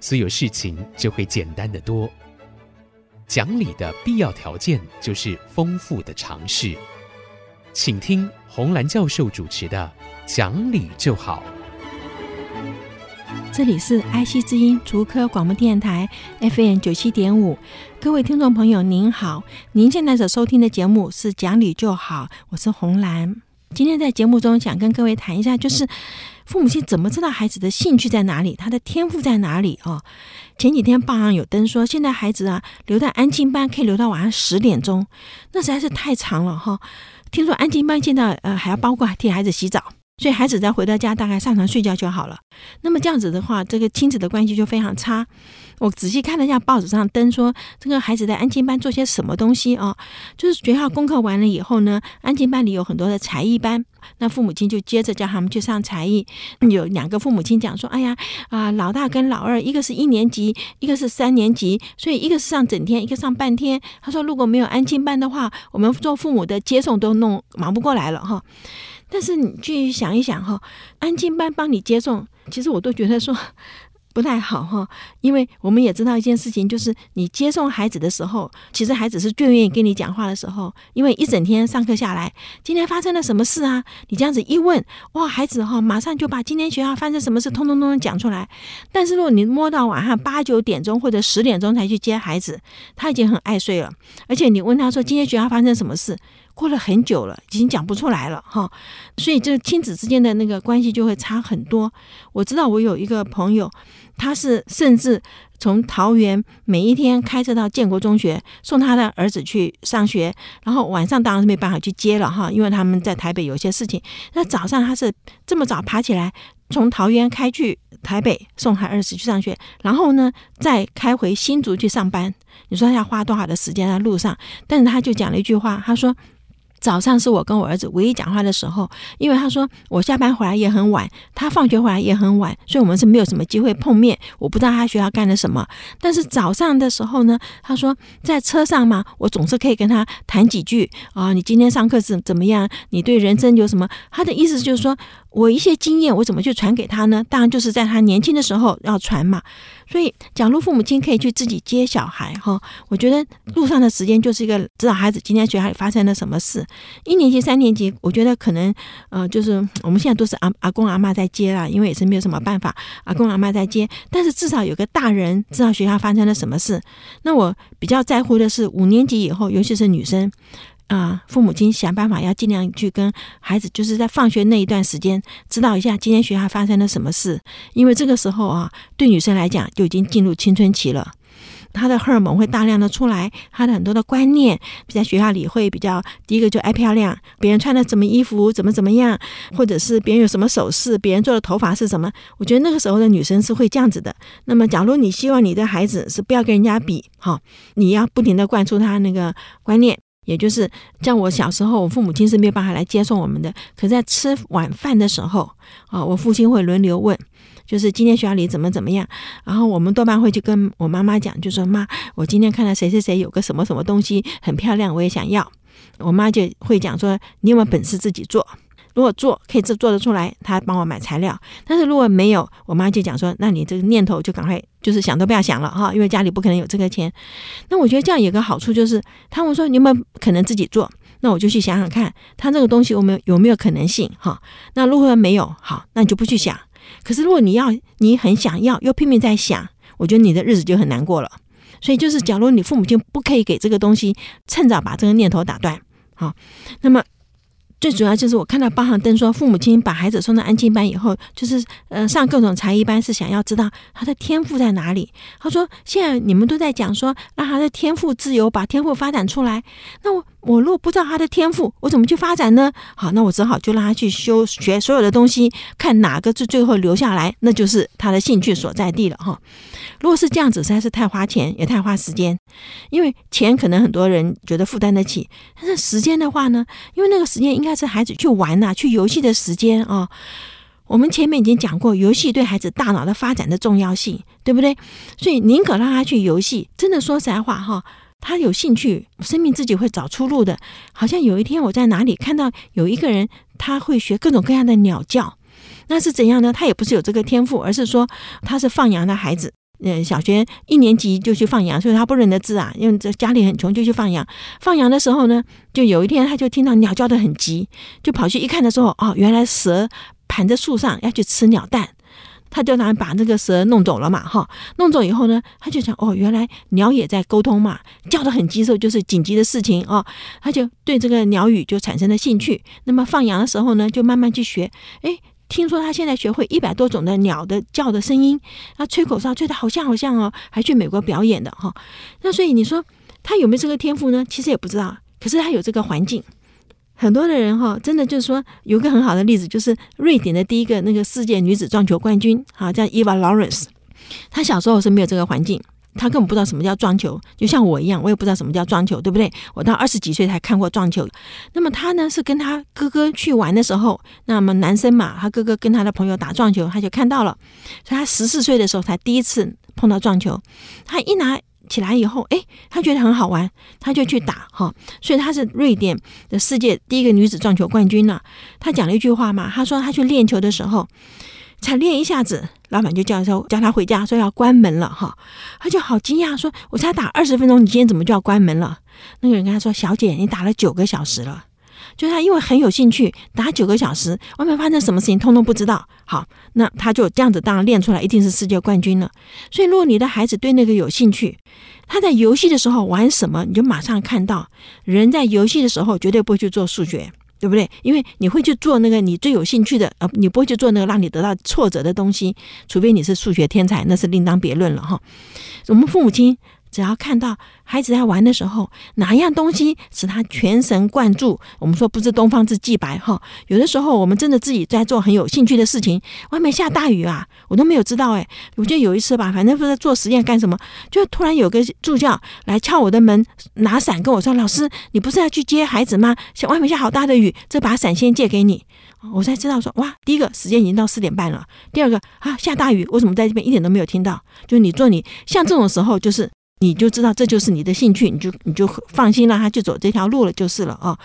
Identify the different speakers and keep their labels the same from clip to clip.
Speaker 1: 所有事情就会简单得多。讲理的必要条件就是丰富的常识。请听洪兰教授主持的《讲理就好》。
Speaker 2: 这里是爱惜之音竹科广播电台 FM 九七点五，各位听众朋友您好，您现在所收听的节目是《讲理就好》，我是洪兰。今天在节目中想跟各位谈一下，就是父母亲怎么知道孩子的兴趣在哪里，他的天赋在哪里哦？前几天报上有登说，现在孩子啊留在安静班可以留到晚上十点钟，那实在是太长了哈、听说安静班现在呃还要包括替孩子洗澡。所以孩子再回到家，大概上床睡觉就好了。那么这样子的话，这个亲子的关系就非常差。我仔细看了一下报纸上登说，这个孩子在安静班做些什么东西啊？就是学校功课完了以后呢，安静班里有很多的才艺班，那父母亲就接着叫他们去上才艺。有两个父母亲讲说：“哎呀，啊，老大跟老二，一个是一年级，一个是三年级，所以一个是上整天，一个上半天。”他说：“如果没有安静班的话，我们做父母的接送都弄忙不过来了哈。”但是你去想一想哈，安静班帮你接送，其实我都觉得说 不太好哈，因为我们也知道一件事情，就是你接送孩子的时候，其实孩子是最愿意跟你讲话的时候，因为一整天上课下来，今天发生了什么事啊？你这样子一问，哇，孩子哈马上就把今天学校发生什么事通通通通讲出来。但是如果你摸到晚上八九点钟或者十点钟才去接孩子，他已经很爱睡了，而且你问他说今天学校发生什么事？过了很久了，已经讲不出来了哈，所以这亲子之间的那个关系就会差很多。我知道我有一个朋友，他是甚至从桃园每一天开车到建国中学送他的儿子去上学，然后晚上当然是没办法去接了哈，因为他们在台北有些事情。那早上他是这么早爬起来，从桃园开去台北送他儿子去上学，然后呢再开回新竹去上班。你说他要花多少的时间在路上？但是他就讲了一句话，他说。早上是我跟我儿子唯一讲话的时候，因为他说我下班回来也很晚，他放学回来也很晚，所以我们是没有什么机会碰面。我不知道他学校干了什么，但是早上的时候呢，他说在车上嘛，我总是可以跟他谈几句啊，你今天上课是怎么样？你对人生有什么？他的意思就是说。我一些经验，我怎么去传给他呢？当然就是在他年轻的时候要传嘛。所以，假如父母亲可以去自己接小孩哈，我觉得路上的时间就是一个知道孩子今天学校里发生了什么事。一年级、三年级，我觉得可能呃，就是我们现在都是阿阿公阿妈在接啦，因为也是没有什么办法，阿公阿妈在接。但是至少有个大人知道学校发生了什么事。那我比较在乎的是五年级以后，尤其是女生。啊，父母亲想办法要尽量去跟孩子，就是在放学那一段时间，知道一下今天学校发生了什么事。因为这个时候啊，对女生来讲就已经进入青春期了，她的荷尔蒙会大量的出来，她的很多的观念在学校里会比较，第一个就爱漂亮，别人穿的什么衣服，怎么怎么样，或者是别人有什么首饰，别人做的头发是什么。我觉得那个时候的女生是会这样子的。那么，假如你希望你的孩子是不要跟人家比，哈，你要不停的灌输他那个观念。也就是像我小时候，我父母亲是没有办法来接送我们的。可在吃晚饭的时候，啊，我父亲会轮流问，就是今天学校里怎么怎么样。然后我们多半会去跟我妈妈讲，就说妈，我今天看到谁谁谁有个什么什么东西很漂亮，我也想要。我妈就会讲说，你有没有本事自己做？如果做可以做做得出来，她帮我买材料。但是如果没有，我妈就讲说，那你这个念头就赶快就是想都不要想了哈，因为家里不可能有这个钱。那我觉得这样有个好处就是，他们说你有没有可能自己做？那我就去想想看，他这个东西有没有有没有可能性哈？那如果没有，好，那你就不去想。可是如果你要，你很想要，又拼命在想，我觉得你的日子就很难过了。所以就是，假如你父母亲不可以给这个东西，趁早把这个念头打断，好，那么。最主要就是我看到包航登说，父母亲把孩子送到安亲班以后，就是呃上各种才艺班，是想要知道他的天赋在哪里。他说现在你们都在讲说让他的天赋自由，把天赋发展出来。那我我如果不知道他的天赋，我怎么去发展呢？好，那我只好就让他去修学所有的东西，看哪个是最后留下来，那就是他的兴趣所在地了哈。如果是这样子，实在是太花钱也太花时间，因为钱可能很多人觉得负担得起，但是时间的话呢，因为那个时间应该是孩子去玩呐、去游戏的时间啊。我们前面已经讲过，游戏对孩子大脑的发展的重要性，对不对？所以宁可让他去游戏，真的说实在话哈。他有兴趣，生命自己会找出路的。好像有一天我在哪里看到有一个人，他会学各种各样的鸟叫，那是怎样呢？他也不是有这个天赋，而是说他是放羊的孩子，嗯，小学一年级就去放羊，所以他不认得字啊，因为这家里很穷，就去放羊。放羊的时候呢，就有一天他就听到鸟叫得很急，就跑去一看的时候，哦，原来蛇盘在树上要去吃鸟蛋。他就拿把那个蛇弄走了嘛，哈，弄走以后呢，他就想，哦，原来鸟也在沟通嘛，叫得很急的时候就是紧急的事情哦，他就对这个鸟语就产生了兴趣。那么放羊的时候呢，就慢慢去学。诶，听说他现在学会一百多种的鸟的叫的声音，他吹口哨吹得好像好像哦，还去美国表演的哈。那所以你说他有没有这个天赋呢？其实也不知道，可是他有这个环境。很多的人哈，真的就是说，有个很好的例子，就是瑞典的第一个那个世界女子撞球冠军，哈，叫伊娃·劳伦斯。她小时候是没有这个环境，他根本不知道什么叫撞球，就像我一样，我也不知道什么叫撞球，对不对？我到二十几岁才看过撞球。那么他呢，是跟他哥哥去玩的时候，那么男生嘛，他哥哥跟他的朋友打撞球，他就看到了，所以他十四岁的时候才第一次碰到撞球，他一拿。起来以后，哎，他觉得很好玩，他就去打哈，所以他是瑞典的世界第一个女子撞球冠军了。他讲了一句话嘛，他说他去练球的时候，才练一下子，老板就叫说叫他回家，说要关门了哈。他就好惊讶，说我才打二十分钟，你今天怎么就要关门了？那个人跟他说：“小姐，你打了九个小时了。”就他因为很有兴趣，打九个小时，外面发生什么事情通通不知道。好，那他就这样子，当然练出来一定是世界冠军了。所以，如果你的孩子对那个有兴趣，他在游戏的时候玩什么，你就马上看到，人在游戏的时候绝对不会去做数学，对不对？因为你会去做那个你最有兴趣的，呃，你不会去做那个让你得到挫折的东西，除非你是数学天才，那是另当别论了哈。我们父母亲。只要看到孩子在玩的时候，哪一样东西使他全神贯注，我们说不知东方之既白哈。有的时候我们真的自己在做很有兴趣的事情，外面下大雨啊，我都没有知道哎。我记得有一次吧，反正不是做实验干什么，就突然有个助教来敲我的门，拿伞跟我说：“老师，你不是要去接孩子吗？像外面下好大的雨，这把伞先借给你。”我才知道说哇，第一个时间已经到四点半了，第二个啊下大雨，为什么在这边一点都没有听到？就你做你像这种时候就是。你就知道这就是你的兴趣，你就你就放心让他去走这条路了就是了啊。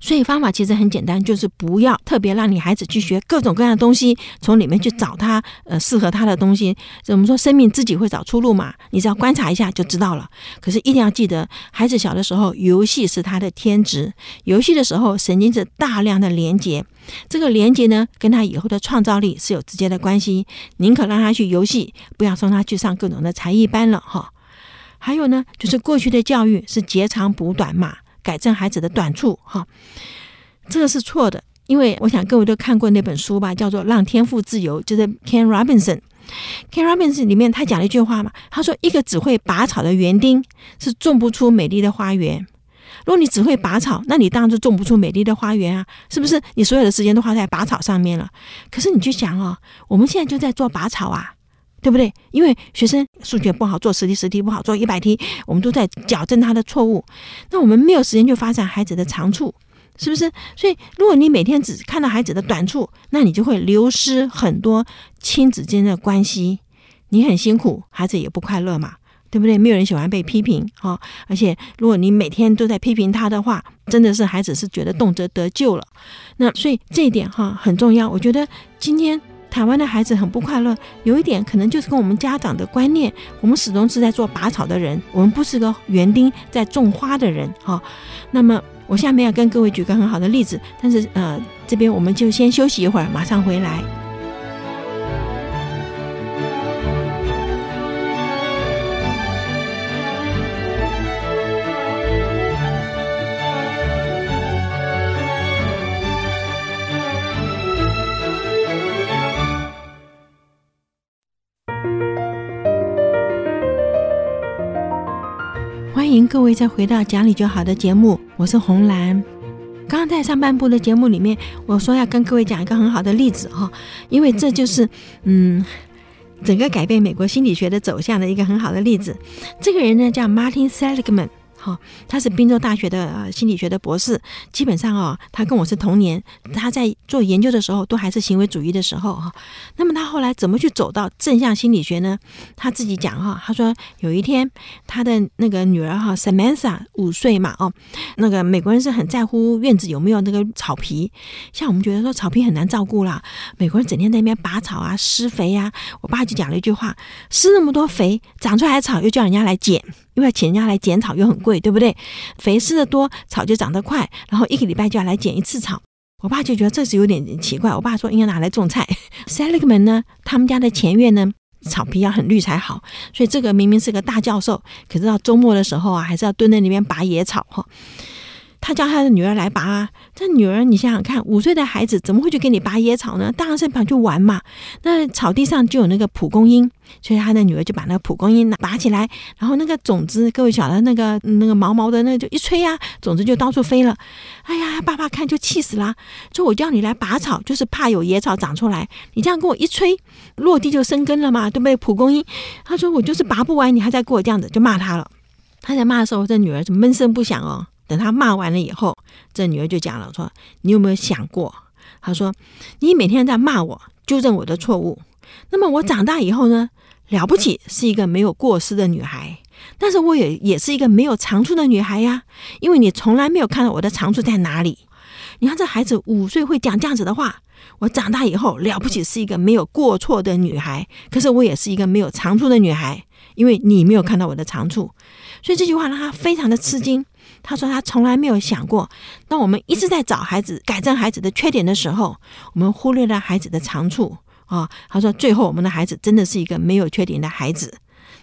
Speaker 2: 所以方法其实很简单，就是不要特别让你孩子去学各种各样的东西，从里面去找他呃适合他的东西。怎么说生命自己会找出路嘛，你只要观察一下就知道了。可是一定要记得，孩子小的时候游戏是他的天职，游戏的时候神经是大量的连接，这个连接呢跟他以后的创造力是有直接的关系。宁可让他去游戏，不要送他去上各种的才艺班了哈。还有呢，就是过去的教育是截长补短嘛，改正孩子的短处哈，这个是错的。因为我想各位都看过那本书吧，叫做《让天赋自由》，就是 Ken Robinson。Ken Robinson 里面他讲了一句话嘛，他说：“一个只会拔草的园丁是种不出美丽的花园。如果你只会拔草，那你当然就种不出美丽的花园啊，是不是？你所有的时间都花在拔草上面了。可是你去想哦，我们现在就在做拔草啊。”对不对？因为学生数学不好，做十题十题不好，做一百题，我们都在矫正他的错误。那我们没有时间去发展孩子的长处，是不是？所以，如果你每天只看到孩子的短处，那你就会流失很多亲子间的关系。你很辛苦，孩子也不快乐嘛，对不对？没有人喜欢被批评哈。而且，如果你每天都在批评他的话，真的是孩子是觉得动辄得咎了。那所以这一点哈很重要。我觉得今天。台湾的孩子很不快乐，有一点可能就是跟我们家长的观念，我们始终是在做拔草的人，我们不是个园丁在种花的人哈。那么我下面要跟各位举个很好的例子，但是呃，这边我们就先休息一会儿，马上回来。欢迎各位再回到讲理就好的节目，我是红兰。刚刚在上半部的节目里面，我说要跟各位讲一个很好的例子哈，因为这就是嗯，整个改变美国心理学的走向的一个很好的例子。这个人呢叫 Martin Seligman。好，他是宾州大学的心理学的博士。基本上哦，他跟我是同年。他在做研究的时候，都还是行为主义的时候哈。那么他后来怎么去走到正向心理学呢？他自己讲哈，他说有一天他的那个女儿哈，Samantha 五岁嘛哦，那个美国人是很在乎院子有没有那个草皮。像我们觉得说草皮很难照顾啦，美国人整天在那边拔草啊、施肥啊。我爸就讲了一句话：施那么多肥，长出来的草又叫人家来捡。因为请人家来剪草又很贵，对不对？肥施的多，草就长得快，然后一个礼拜就要来剪一次草。我爸就觉得这是有点奇怪。我爸说应该拿来种菜。Seligman 呢，他们家的前院呢，草皮要很绿才好，所以这个明明是个大教授，可是到周末的时候啊，还是要蹲在那边拔野草哈。他叫他的女儿来拔啊，这女儿你想想看，五岁的孩子怎么会去给你拔野草呢？当然是跑去玩嘛。那草地上就有那个蒲公英，所以他的女儿就把那个蒲公英拿拔起来，然后那个种子，各位晓得那个那个毛毛的那就一吹呀、啊，种子就到处飞了。哎呀，爸爸看就气死了，说我叫你来拔草，就是怕有野草长出来。你这样跟我一吹，落地就生根了嘛，对不对？蒲公英，他说我就是拔不完，你还在跟我这样子，就骂他了。他在骂的时候，这女儿就闷声不响哦。等他骂完了以后，这女儿就讲了，说：“你有没有想过？”他说：“你每天在骂我，纠正我的错误。那么我长大以后呢？了不起是一个没有过失的女孩，但是我也也是一个没有长处的女孩呀。因为你从来没有看到我的长处在哪里。你看这孩子五岁会讲这样子的话，我长大以后了不起是一个没有过错的女孩，可是我也是一个没有长处的女孩，因为你没有看到我的长处。所以这句话让他非常的吃惊。”他说：“他从来没有想过，当我们一直在找孩子改正孩子的缺点的时候，我们忽略了孩子的长处啊。”他说：“最后，我们的孩子真的是一个没有缺点的孩子，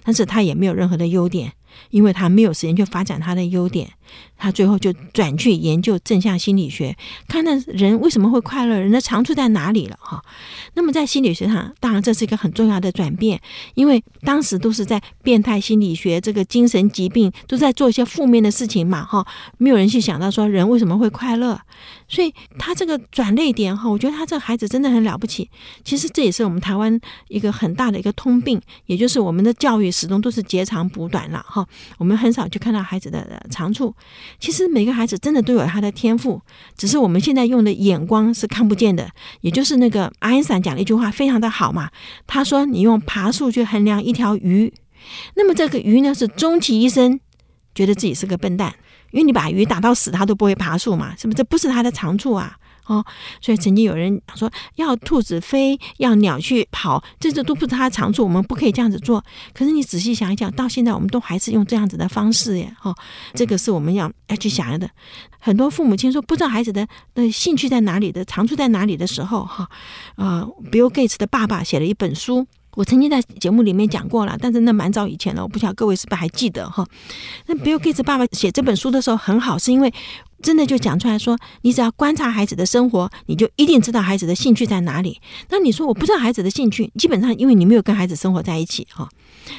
Speaker 2: 但是他也没有任何的优点。”因为他没有时间去发展他的优点，他最后就转去研究正向心理学，看那人为什么会快乐，人的长处在哪里了哈。那么在心理学上，当然这是一个很重要的转变，因为当时都是在变态心理学，这个精神疾病都在做一些负面的事情嘛哈，没有人去想到说人为什么会快乐。所以他这个转捩点哈，我觉得他这个孩子真的很了不起。其实这也是我们台湾一个很大的一个通病，也就是我们的教育始终都是截长补短了哈。我们很少去看到孩子的长处。其实每个孩子真的都有他的天赋，只是我们现在用的眼光是看不见的。也就是那个爱因斯坦讲了一句话非常的好嘛，他说：“你用爬树去衡量一条鱼，那么这个鱼呢是终其一生觉得自己是个笨蛋。”因为你把鱼打到死，它都不会爬树嘛，是不是？这不是它的长处啊，哦，所以曾经有人说要兔子飞，要鸟去跑，这这都不是它的长处，我们不可以这样子做。可是你仔细想一想，到现在我们都还是用这样子的方式耶，哦，这个是我们要要去想的。很多父母亲说不知道孩子的的兴趣在哪里的长处在哪里的时候，哈，呃，Bill Gates 的爸爸写了一本书。我曾经在节目里面讲过了，但是那蛮早以前了，我不晓得各位是不是还记得哈？那 Bill Gates 爸爸写这本书的时候很好，是因为真的就讲出来说，你只要观察孩子的生活，你就一定知道孩子的兴趣在哪里。那你说我不知道孩子的兴趣，基本上因为你没有跟孩子生活在一起哈。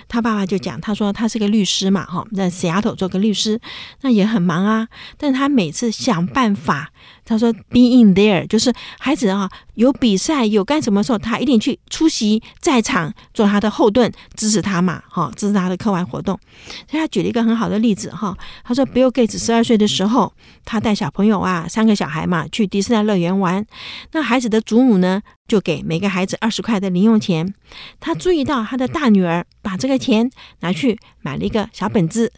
Speaker 2: 他爸爸就讲，他说他是个律师嘛哈，在死丫头做个律师，那也很忙啊，但是他每次想办法。他说：“Being there，就是孩子啊，有比赛有干什么时候，他一定去出席在场，做他的后盾，支持他嘛，哈，支持他的课外活动。所以他举了一个很好的例子，哈，他说，Bill Gates 十二岁的时候，他带小朋友啊，三个小孩嘛，去迪士尼乐园玩。那孩子的祖母呢，就给每个孩子二十块的零用钱。他注意到他的大女儿把这个钱拿去买了一个小本子。”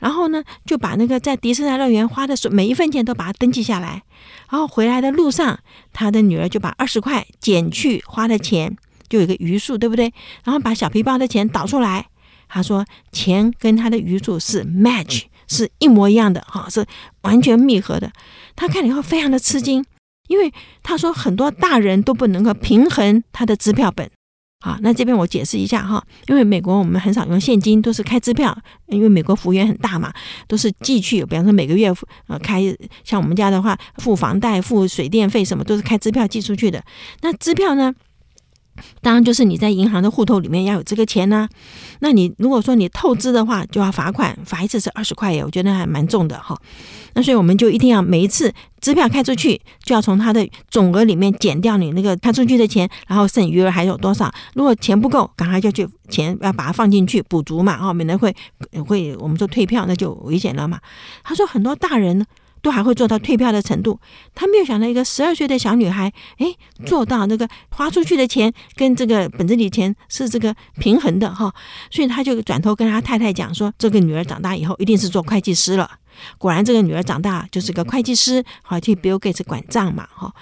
Speaker 2: 然后呢，就把那个在迪士尼乐园花的每一分钱都把它登记下来。然后回来的路上，他的女儿就把二十块减去花的钱，就有一个余数，对不对？然后把小皮包的钱倒出来，他说钱跟他的余数是 match，是一模一样的，哈，是完全密合的。他看了以后非常的吃惊，因为他说很多大人都不能够平衡他的支票本。好，那这边我解释一下哈，因为美国我们很少用现金，都是开支票，因为美国幅员很大嘛，都是寄去，比方说每个月呃开，像我们家的话，付房贷、付水电费什么都是开支票寄出去的。那支票呢，当然就是你在银行的户头里面要有这个钱呢、那你如果说你透支的话，就要罚款，罚一次是二十块耶，我觉得还蛮重的哈。那所以我们就一定要每一次支票开出去，就要从它的总额里面减掉你那个开出去的钱，然后剩余额还有多少？如果钱不够，赶快就去钱要把它放进去补足嘛，哦，免得会会我们说退票那就危险了嘛。他说很多大人。都还会做到退票的程度，他没有想到一个十二岁的小女孩，哎，做到那个花出去的钱跟这个本子里钱是这个平衡的哈，所以他就转头跟他太太讲说，这个女儿长大以后一定是做会计师了。果然，这个女儿长大就是个会计师，好替 Bill Gates 管账嘛哈。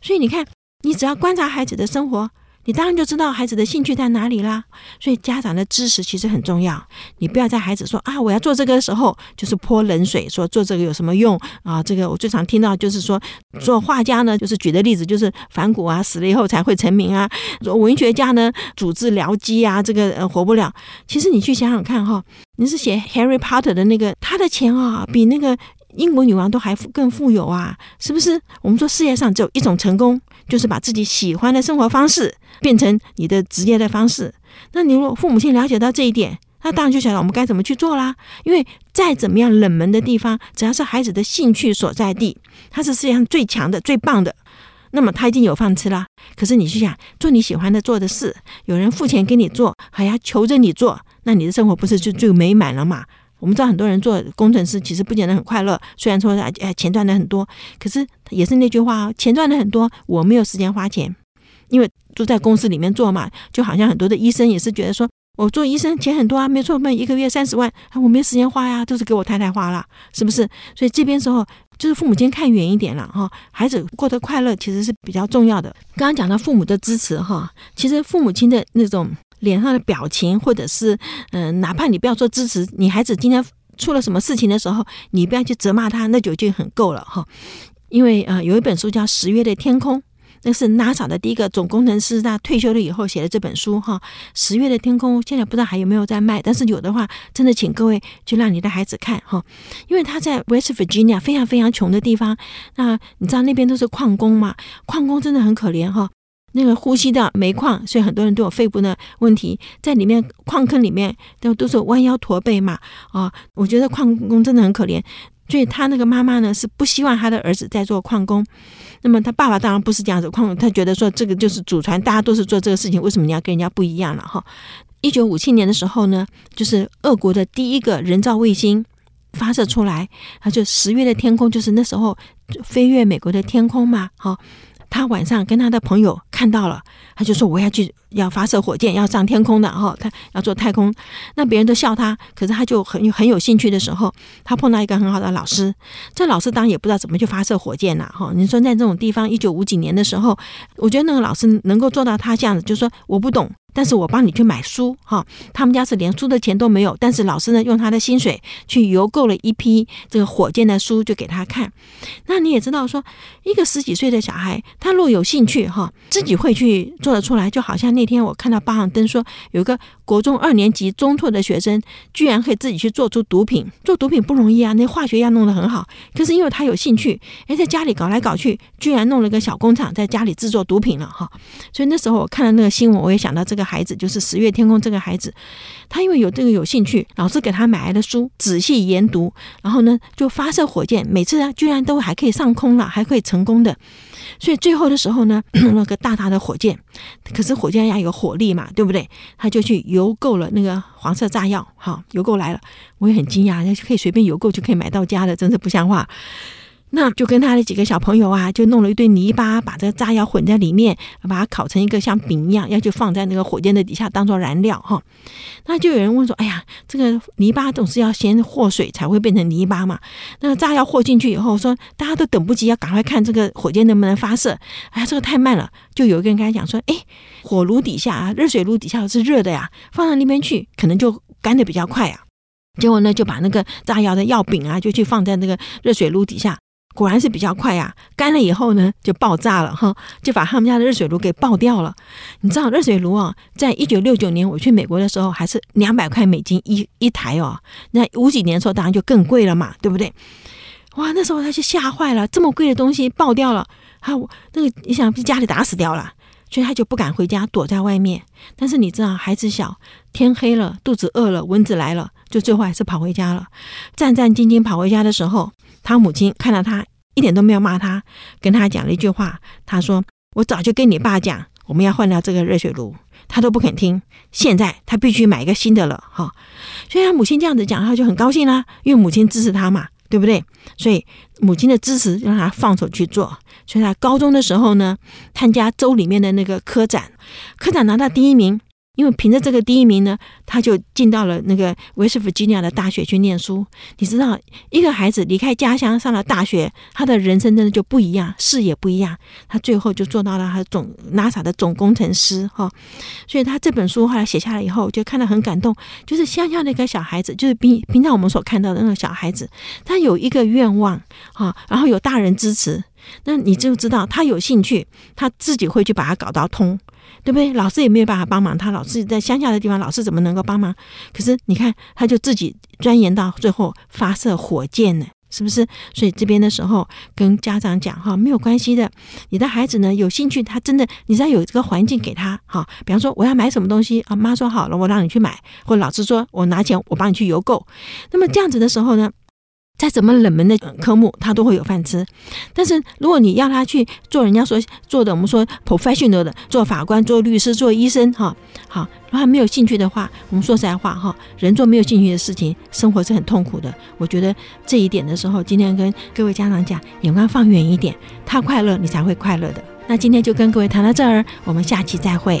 Speaker 2: 所以你看，你只要观察孩子的生活。你当然就知道孩子的兴趣在哪里啦，所以家长的支持其实很重要。你不要在孩子说啊，我要做这个的时候，就是泼冷水，说做这个有什么用啊？这个我最常听到就是说，做画家呢，就是举的例子就是反骨啊，死了以后才会成名啊。做文学家呢，主治僚机啊，这个呃活不了。其实你去想想看哈，你是写 Harry Potter 的那个，他的钱啊，比那个英国女王都还富更富有啊，是不是？我们说世界上只有一种成功。就是把自己喜欢的生活方式变成你的职业的方式。那你如果父母亲了解到这一点，那当然就晓得我们该怎么去做啦。因为再怎么样冷门的地方，只要是孩子的兴趣所在地，他是世界上最强的、最棒的，那么他一定有饭吃啦。可是你去想做你喜欢的做的事，有人付钱给你做，还要求着你做，那你的生活不是就最美满了嘛？我们知道很多人做工程师其实不见得很快乐，虽然说哎钱赚的很多，可是也是那句话啊，钱赚的很多，我没有时间花钱，因为都在公司里面做嘛，就好像很多的医生也是觉得说，我做医生钱很多啊，没错，那一个月三十万啊，我没时间花呀，都是给我太太花了，是不是？所以这边时候就是父母亲看远一点了哈，孩子过得快乐其实是比较重要的。刚刚讲到父母的支持哈，其实父母亲的那种。脸上的表情，或者是嗯、哪怕你不要说支持，你孩子今天出了什么事情的时候，你不要去责骂他，那就已经很够了哈。因为呃，有一本书叫《十月的天空》，那是 NASA 的第一个总工程师，他退休了以后写的这本书哈。《十月的天空》现在不知道还有没有在卖，但是有的话，真的请各位去让你的孩子看哈，因为他在 West Virginia 非常非常穷的地方，那你知道那边都是矿工嘛，矿工真的很可怜哈。那个呼吸道煤矿，所以很多人都有肺部的问题，在里面矿坑里面都都是弯腰驼背嘛啊！我觉得矿工真的很可怜，所以他那个妈妈呢是不希望他的儿子在做矿工。那么他爸爸当然不是这样子，矿他觉得说这个就是祖传，大家都是做这个事情，为什么你要跟人家不一样了哈？一九五七年的时候呢，就是俄国的第一个人造卫星发射出来，他就十月的天空，就是那时候飞越美国的天空嘛，好。他晚上跟他的朋友看到了，他就说我要去要发射火箭要上天空的哈，他要做太空。那别人都笑他，可是他就很很有兴趣的时候，他碰到一个很好的老师。这老师当然也不知道怎么去发射火箭了哈。你说在这种地方，一九五几年的时候，我觉得那个老师能够做到他这样子，就说我不懂。但是我帮你去买书哈，他们家是连书的钱都没有，但是老师呢用他的薪水去邮购了一批这个火箭的书，就给他看。那你也知道说，一个十几岁的小孩，他若有兴趣哈，自己会去做得出来。就好像那天我看到报上登说，有一个国中二年级中辍的学生，居然可以自己去做出毒品。做毒品不容易啊，那化学药弄得很好。可是因为他有兴趣，诶，在家里搞来搞去，居然弄了个小工厂，在家里制作毒品了哈。所以那时候我看了那个新闻，我也想到这个。孩子就是十月天空这个孩子，他因为有这个有兴趣，老师给他买来的书仔细研读，然后呢就发射火箭，每次啊居然都还可以上空了，还可以成功的。所以最后的时候呢，弄了个大大的火箭，可是火箭要有火力嘛，对不对？他就去邮购了那个黄色炸药，好，邮购来了，我也很惊讶，那可以随便邮购就可以买到家的，真是不像话。那就跟他的几个小朋友啊，就弄了一堆泥巴，把这个炸药混在里面，把它烤成一个像饼一样，要去放在那个火箭的底下当做燃料哈。那就有人问说：“哎呀，这个泥巴总是要先和水才会变成泥巴嘛？那炸药和进去以后，说大家都等不及，要赶快看这个火箭能不能发射。哎呀，这个太慢了。就有一个人跟他讲说：哎，火炉底下啊，热水炉底下是热的呀，放到那边去，可能就干得比较快啊。结果呢，就把那个炸药的药饼啊，就去放在那个热水炉底下。”果然是比较快呀，干了以后呢，就爆炸了哈，就把他们家的热水炉给爆掉了。你知道热水炉啊，在一九六九年我去美国的时候，还是两百块美金一一台哦。那五几年的时候，当然就更贵了嘛，对不对？哇，那时候他就吓坏了，这么贵的东西爆掉了，哈，那个你想，被家里打死掉了？所以他就不敢回家，躲在外面。但是你知道，孩子小，天黑了，肚子饿了，蚊子来了，就最后还是跑回家了。战战兢兢跑回家的时候，他母亲看到他一点都没有骂他，跟他讲了一句话，他说：“我早就跟你爸讲，我们要换掉这个热水炉，他都不肯听。现在他必须买一个新的了。”哈，所以他母亲这样子讲，他就很高兴啦，因为母亲支持他嘛。对不对？所以母亲的支持让他放手去做。所以他高中的时候呢，参加州里面的那个科展，科展拿到第一名。因为凭着这个第一名呢，他就进到了那个威斯弗吉尼亚的大学去念书。你知道，一个孩子离开家乡上了大学，他的人生真的就不一样，视野不一样。他最后就做到了他总 NASA 的总工程师哈。所以他这本书后来写下来以后，就看得很感动。就是乡下的一个小孩子，就是平平常我们所看到的那个小孩子，他有一个愿望哈，然后有大人支持，那你就知道他有兴趣，他自己会去把它搞到通。对不对？老师也没有办法帮忙他，老师在乡下的地方，老师怎么能够帮忙？可是你看，他就自己钻研到最后发射火箭呢，是不是？所以这边的时候跟家长讲哈，没有关系的，你的孩子呢有兴趣，他真的，你只要有这个环境给他哈，比方说我要买什么东西啊，妈说好了，我让你去买，或者老师说我拿钱，我帮你去邮购。那么这样子的时候呢，再怎么冷门的科目，他都会有饭吃。但是如果你要他去做人家说做的，我们说 professional 的，做法官、做律师、做医生，哈，好，如果他没有兴趣的话，我们说实在话，哈，人做没有兴趣的事情，生活是很痛苦的。我觉得这一点的时候，今天跟各位家长讲，眼光放远一点，他快乐，你才会快乐的。那今天就跟各位谈到这儿，我们下期再会。